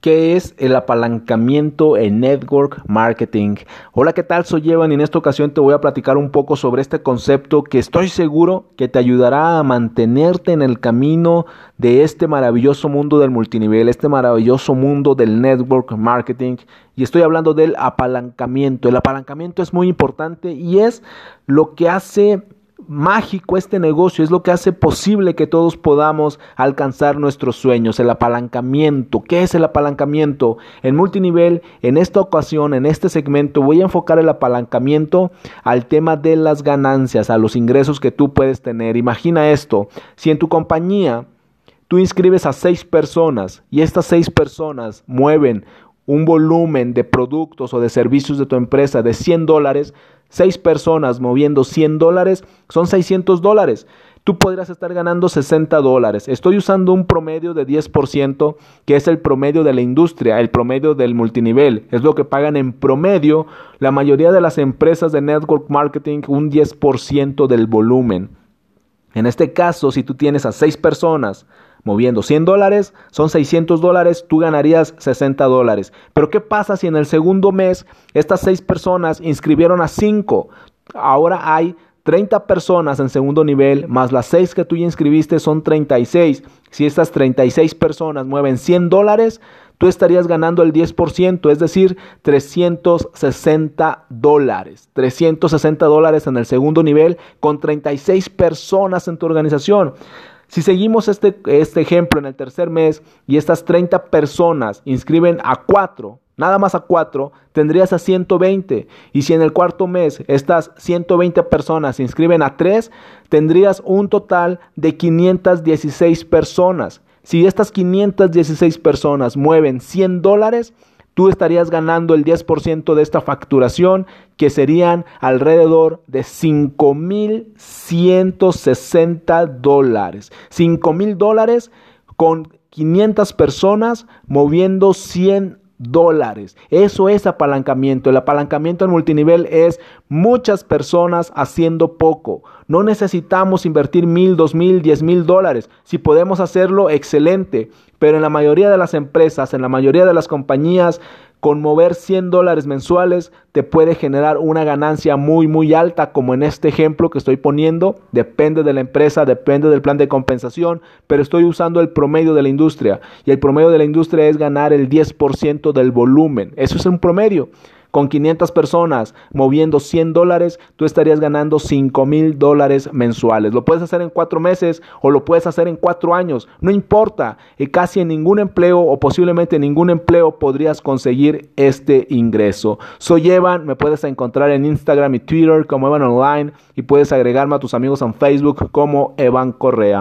¿Qué es el apalancamiento en network marketing? Hola, ¿qué tal? Soy Evan y en esta ocasión te voy a platicar un poco sobre este concepto que estoy seguro que te ayudará a mantenerte en el camino de este maravilloso mundo del multinivel, este maravilloso mundo del network marketing. Y estoy hablando del apalancamiento. El apalancamiento es muy importante y es lo que hace mágico este negocio, es lo que hace posible que todos podamos alcanzar nuestros sueños, el apalancamiento. ¿Qué es el apalancamiento? En multinivel, en esta ocasión, en este segmento, voy a enfocar el apalancamiento al tema de las ganancias, a los ingresos que tú puedes tener. Imagina esto, si en tu compañía tú inscribes a seis personas y estas seis personas mueven un volumen de productos o de servicios de tu empresa de 100 dólares, seis personas moviendo 100 dólares, son 600 dólares. Tú podrías estar ganando 60 dólares. Estoy usando un promedio de 10%, que es el promedio de la industria, el promedio del multinivel. Es lo que pagan en promedio la mayoría de las empresas de network marketing, un 10% del volumen. En este caso, si tú tienes a seis personas moviendo 100 dólares, son 600 dólares, tú ganarías 60 dólares. Pero ¿qué pasa si en el segundo mes estas seis personas inscribieron a 5? Ahora hay 30 personas en segundo nivel, más las 6 que tú ya inscribiste son 36. Si estas 36 personas mueven 100 dólares, tú estarías ganando el 10%, es decir, 360 dólares. 360 dólares en el segundo nivel con 36 personas en tu organización. Si seguimos este, este ejemplo en el tercer mes y estas 30 personas inscriben a 4, nada más a 4, tendrías a 120. Y si en el cuarto mes estas 120 personas inscriben a 3, tendrías un total de 516 personas. Si estas 516 personas mueven 100 dólares, tú estarías ganando el 10% de esta facturación, que serían alrededor de 5.160 dólares. 5.000 dólares con 500 personas moviendo 100 dólares. Eso es apalancamiento. El apalancamiento en multinivel es muchas personas haciendo poco. No necesitamos invertir mil, dos mil, diez mil dólares. Si podemos hacerlo, excelente. Pero en la mayoría de las empresas, en la mayoría de las compañías, con mover 100 dólares mensuales te puede generar una ganancia muy muy alta como en este ejemplo que estoy poniendo. Depende de la empresa, depende del plan de compensación, pero estoy usando el promedio de la industria y el promedio de la industria es ganar el 10% del volumen. Eso es un promedio. Con 500 personas moviendo 100 dólares, tú estarías ganando 5 mil dólares mensuales. Lo puedes hacer en cuatro meses o lo puedes hacer en cuatro años. No importa. Y casi en ningún empleo o posiblemente en ningún empleo podrías conseguir este ingreso. Soy Evan. Me puedes encontrar en Instagram y Twitter como Evan Online y puedes agregarme a tus amigos en Facebook como Evan Correa.